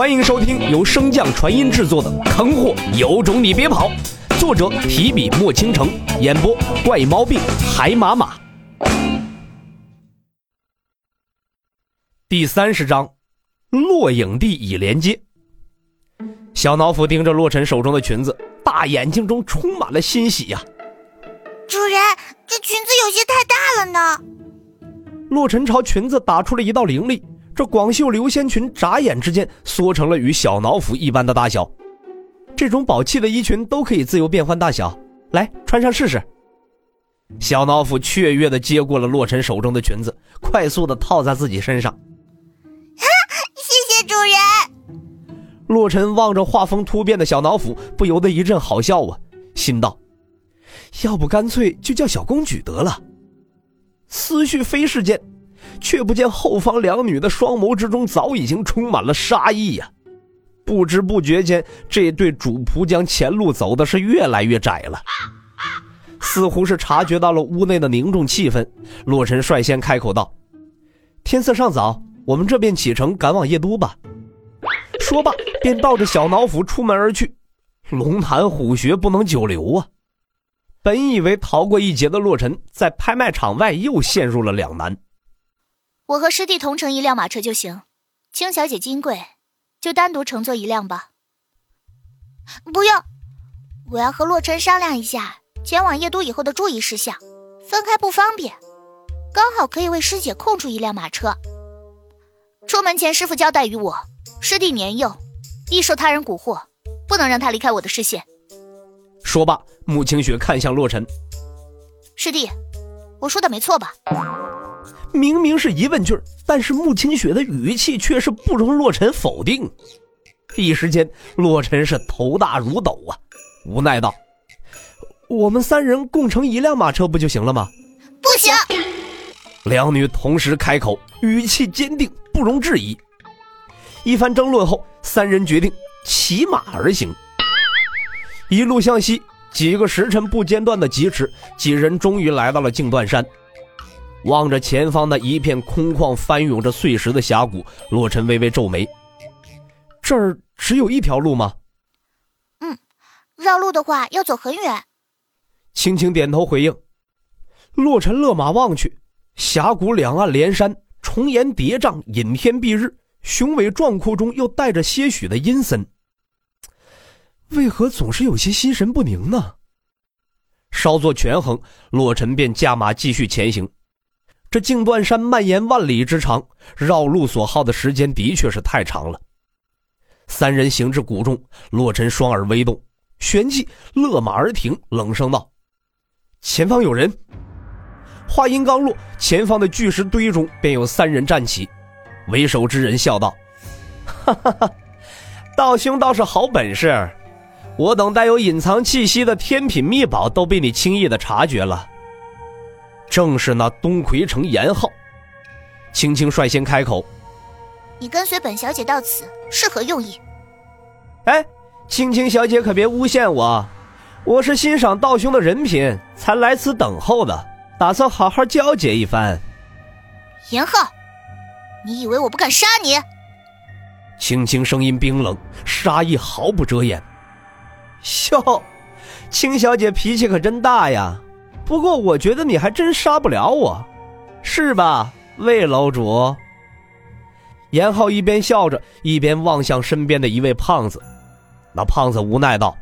欢迎收听由升降传音制作的《坑货有种你别跑》，作者提笔墨倾城，演播怪猫病海马马。第三十章，落影地已连接。小脑斧盯着洛尘手中的裙子，大眼睛中充满了欣喜呀！主人，这裙子有些太大了呢。洛尘朝裙子打出了一道灵力。这广袖流仙裙眨眼之间缩成了与小脑斧一般的大小，这种宝气的衣裙都可以自由变换大小，来穿上试试。小脑斧雀跃的接过了洛尘手中的裙子，快速的套在自己身上。哈，谢谢主人。洛尘望着画风突变的小脑斧，不由得一阵好笑啊，心道：要不干脆就叫小公举得了。思绪飞逝间。却不见后方两女的双眸之中早已经充满了杀意呀！不知不觉间，这对主仆将前路走的是越来越窄了。似乎是察觉到了屋内的凝重气氛，洛尘率先开口道：“天色尚早，我们这便启程赶往夜都吧。”说罢，便抱着小脑斧出门而去。龙潭虎穴不能久留啊！本以为逃过一劫的洛尘，在拍卖场外又陷入了两难。我和师弟同乘一辆马车就行，青小姐金贵就单独乘坐一辆吧。不用，我要和洛尘商量一下前往夜都以后的注意事项，分开不方便，刚好可以为师姐空出一辆马车。出门前师傅交代于我，师弟年幼，易受他人蛊惑，不能让他离开我的视线。说罢，穆清雪看向洛尘，师弟，我说的没错吧？明明是疑问句但是穆清雪的语气却是不容洛尘否定。一时间，洛尘是头大如斗啊，无奈道：“我们三人共乘一辆马车不就行了吗？”不行！两女同时开口，语气坚定，不容置疑。一番争论后，三人决定骑马而行。一路向西，几个时辰不间断的疾驰，几人终于来到了净断山。望着前方那一片空旷、翻涌着碎石的峡谷，洛尘微微皱眉：“这儿只有一条路吗？”“嗯，绕路的话要走很远。”轻轻点头回应。洛尘勒马望去，峡谷两岸连山，重岩叠嶂，隐天蔽日，雄伟壮阔中又带着些许的阴森。为何总是有些心神不宁呢？稍作权衡，洛尘便驾马继续前行。这净断山蔓延万里之长，绕路所耗的时间的确是太长了。三人行至谷中，洛尘双耳微动，旋即勒马而停，冷声道：“前方有人。”话音刚落，前方的巨石堆中便有三人站起。为首之人笑道：“哈哈哈，道兄倒是好本事，我等带有隐藏气息的天品秘宝都被你轻易的察觉了。”正是那东魁城严浩，青青率先开口：“你跟随本小姐到此是何用意？”哎，青青小姐可别诬陷我，我是欣赏道兄的人品才来此等候的，打算好好交接一番。严浩，你以为我不敢杀你？青青声音冰冷，杀意毫不遮掩。哟，青小姐脾气可真大呀！不过我觉得你还真杀不了我，是吧，魏楼主？严浩一边笑着，一边望向身边的一位胖子。那胖子无奈道：“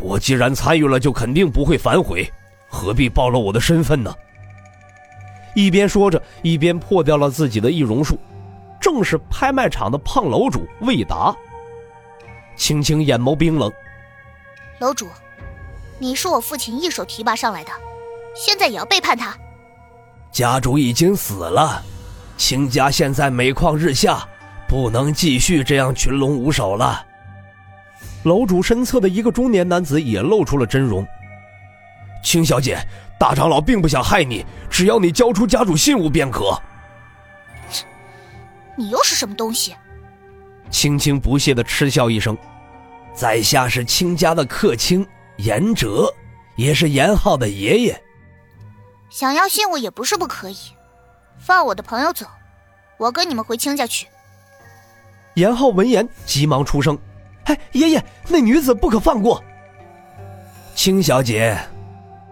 我既然参与了，就肯定不会反悔，何必暴露我的身份呢？”一边说着，一边破掉了自己的易容术，正是拍卖场的胖楼主魏达。青青眼眸冰冷，楼主。你是我父亲一手提拔上来的，现在也要背叛他？家主已经死了，秦家现在每况日下，不能继续这样群龙无首了。楼主身侧的一个中年男子也露出了真容。青小姐，大长老并不想害你，只要你交出家主信物便可。你又是什么东西？青青不屑的嗤笑一声，在下是青家的客卿。严哲，也是严浩的爷爷。想要信物也不是不可以，放我的朋友走，我跟你们回青家去。严浩闻言急忙出声：“哎，爷爷，那女子不可放过。”青小姐，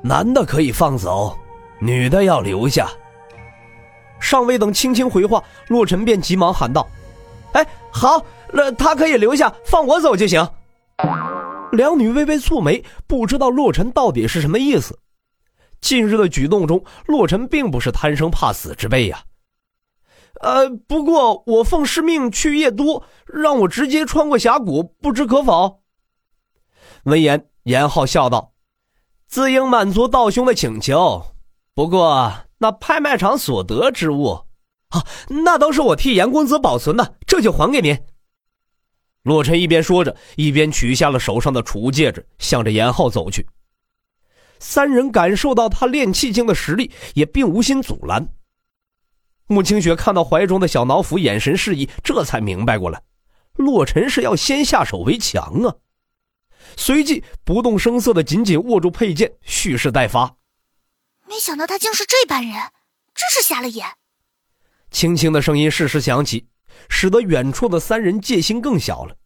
男的可以放走，女的要留下。尚未等青青回话，洛尘便急忙喊道：“哎，好，那他可以留下，放我走就行。”两女微微蹙眉，不知道洛尘到底是什么意思。近日的举动中，洛尘并不是贪生怕死之辈呀。呃，不过我奉师命去夜都，让我直接穿过峡谷，不知可否？闻言，严浩笑道：“自应满足道兄的请求。不过那拍卖场所得之物，啊，那都是我替严公子保存的，这就还给您。”洛尘一边说着，一边取下了手上的储物戒指，向着严浩走去。三人感受到他练气境的实力，也并无心阻拦。穆清雪看到怀中的小脑斧，眼神示意，这才明白过来，洛尘是要先下手为强啊。随即不动声色的紧紧握住佩剑，蓄势待发。没想到他竟是这般人，真是瞎了眼。轻轻的声音适时响起，使得远处的三人戒心更小了。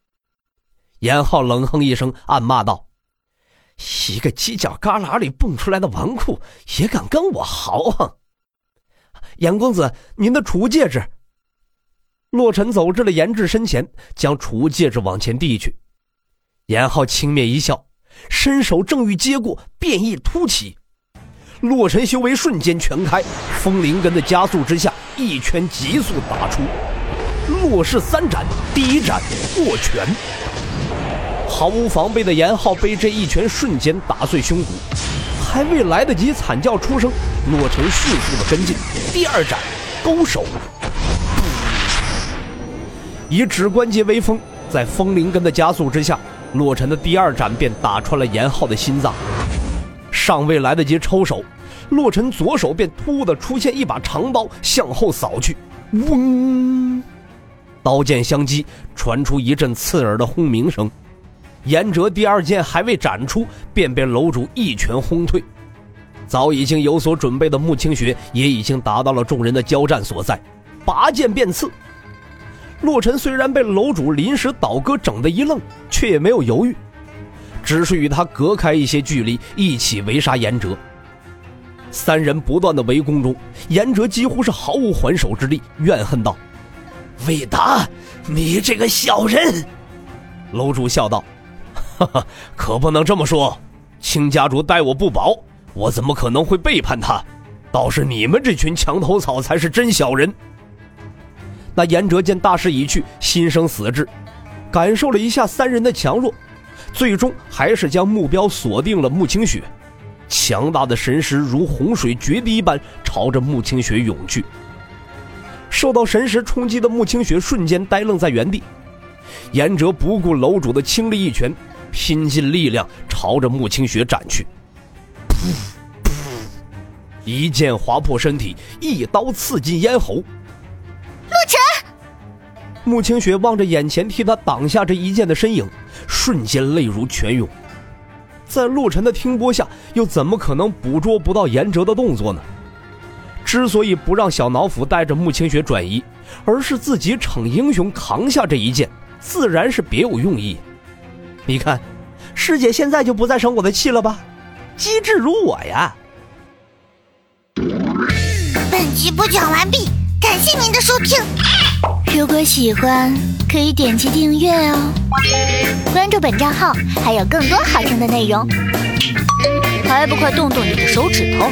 严浩冷哼一声，暗骂道。一个犄角旮旯里蹦出来的纨绔，也敢跟我豪横？严公子，您的储物戒指。洛尘走至了严志身前，将储物戒指往前递去。严浩轻蔑一笑，伸手正欲接过，变异突起，洛尘修为瞬间全开，风灵根的加速之下，一拳急速打出，洛氏三斩，第一斩过拳。毫无防备的严浩被这一拳瞬间打碎胸骨，还未来得及惨叫出声，洛尘迅速的跟进，第二斩勾手，以指关节为锋，在风灵根的加速之下，洛尘的第二斩便打穿了严浩的心脏。尚未来得及抽手，洛尘左手便突的出现一把长刀向后扫去，嗡，刀剑相击，传出一阵刺耳的轰鸣声。严哲第二剑还未斩出，便被楼主一拳轰退。早已经有所准备的穆清雪也已经达到了众人的交战所在，拔剑便刺。洛尘虽然被楼主临时倒戈整得一愣，却也没有犹豫，只是与他隔开一些距离，一起围杀严哲。三人不断的围攻中，严哲几乎是毫无还手之力，怨恨道：“魏达，你这个小人！”楼主笑道。哈哈，可不能这么说。青家主待我不薄，我怎么可能会背叛他？倒是你们这群墙头草才是真小人。那严哲见大势已去，心生死志，感受了一下三人的强弱，最终还是将目标锁定了穆清雪。强大的神识如洪水决堤一般朝着穆清雪涌去。受到神识冲击的穆清雪瞬间呆愣在原地。严哲不顾楼主的倾力一拳。拼尽力量朝着穆清雪斩去，噗噗，一剑划破身体，一刀刺进咽喉。陆晨，穆清雪望着眼前替他挡下这一剑的身影，瞬间泪如泉涌。在陆晨的听波下，又怎么可能捕捉不到严哲的动作呢？之所以不让小脑斧带着穆清雪转移，而是自己逞英雄扛下这一剑，自然是别有用意。你看，师姐现在就不再生我的气了吧？机智如我呀！本集播讲完毕，感谢您的收听。如果喜欢，可以点击订阅哦，关注本账号还有更多好听的内容。还不快动动你的手指头！